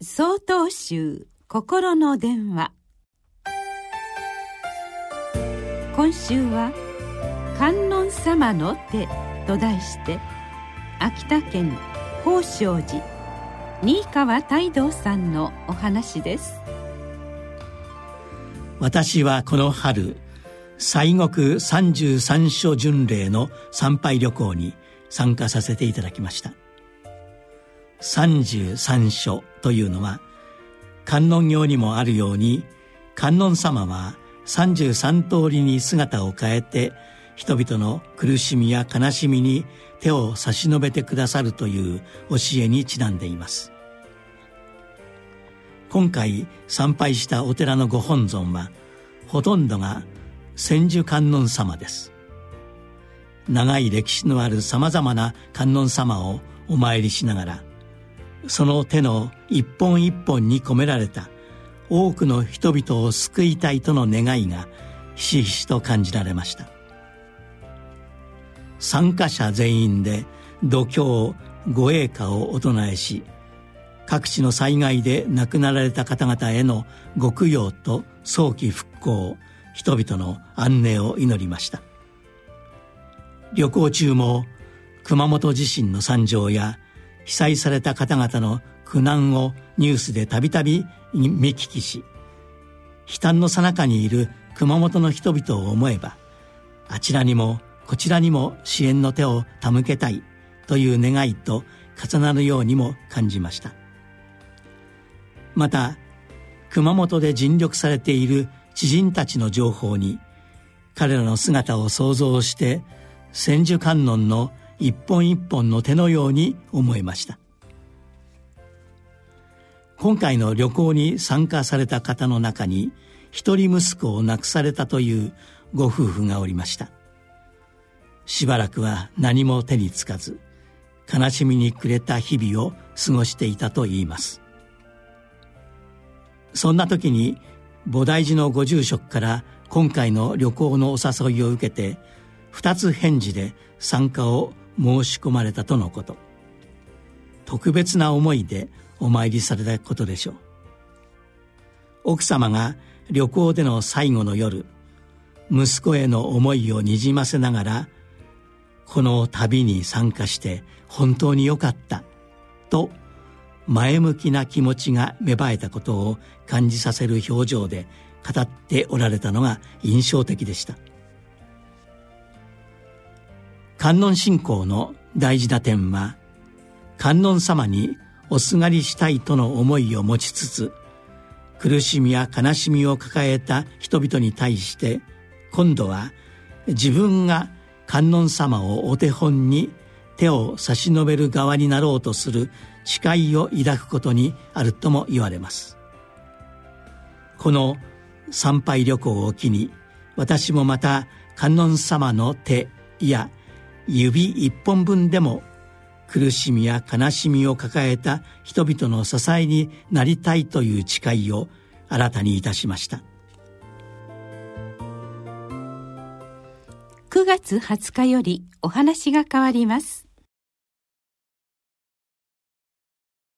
総統集心の電話。今週は「観音様の手」と題して秋田県宝生寺新川泰道さんのお話です。私はこの春西国三十三所巡礼の参拝旅行に参加させていただきました。三十三所というのは観音経にもあるように観音様は三十三通りに姿を変えて人々の苦しみや悲しみに手を差し伸べてくださるという教えにちなんでいます。今回参拝したお寺のご本尊はほとんどが千手観音様です。長い歴史のあるさまざまな観音様をお参りしながらその手の一本一本に込められた多くの人々を救いたいとの願いがひしひしと感じられました。参加者全員で度胸護衛歌をお唱えし各地の災害で亡くなられた方々へのご供養と早期復興人々の安寧を祈りました。旅行中も熊本地震の惨状や被災された方々の苦難をニュースでたびたび見聞きし悲嘆の最中にいる熊本の人々を思えばあちらにもこちらにも支援の手を手向けたいという願いと重なるようにも感じました。また熊本で尽力されている知人たちの情報に彼らの姿を想像して千手観音の一本一本の手のように思えました。今回の旅行に参加された方の中に一人息子を亡くされたというご夫婦がおりました。しばらくは何も手につかず悲しみに暮れた日々を過ごしていたといいます。そんな時に菩提寺のご住職から今回の旅行のお誘いを受けて二つ返事で参加を申し込まれたとのこと。特別な思いでお参りされたことでしょう。奥様が旅行での最後の夜息子への思いをにじませながらこの旅に参加して本当によかったと前向きな気持ちが芽生えたことを感じさせる表情で語っておられたのが印象的でした。観音信仰の大事な点は観音様におすがりしたいとの思いを持ちつつ苦しみや悲しみを抱えた人々に対して今度は自分が観音様をお手本に手を差し伸べる側になろうとする誓いを抱くことにあるとも言われます。この参拝旅行を機に私もまた観音様の手いや指一本分でも苦しみや悲しみを抱えた人々の支えになりたいという誓いを新たにいたしました。9月20日よりお話が変わります。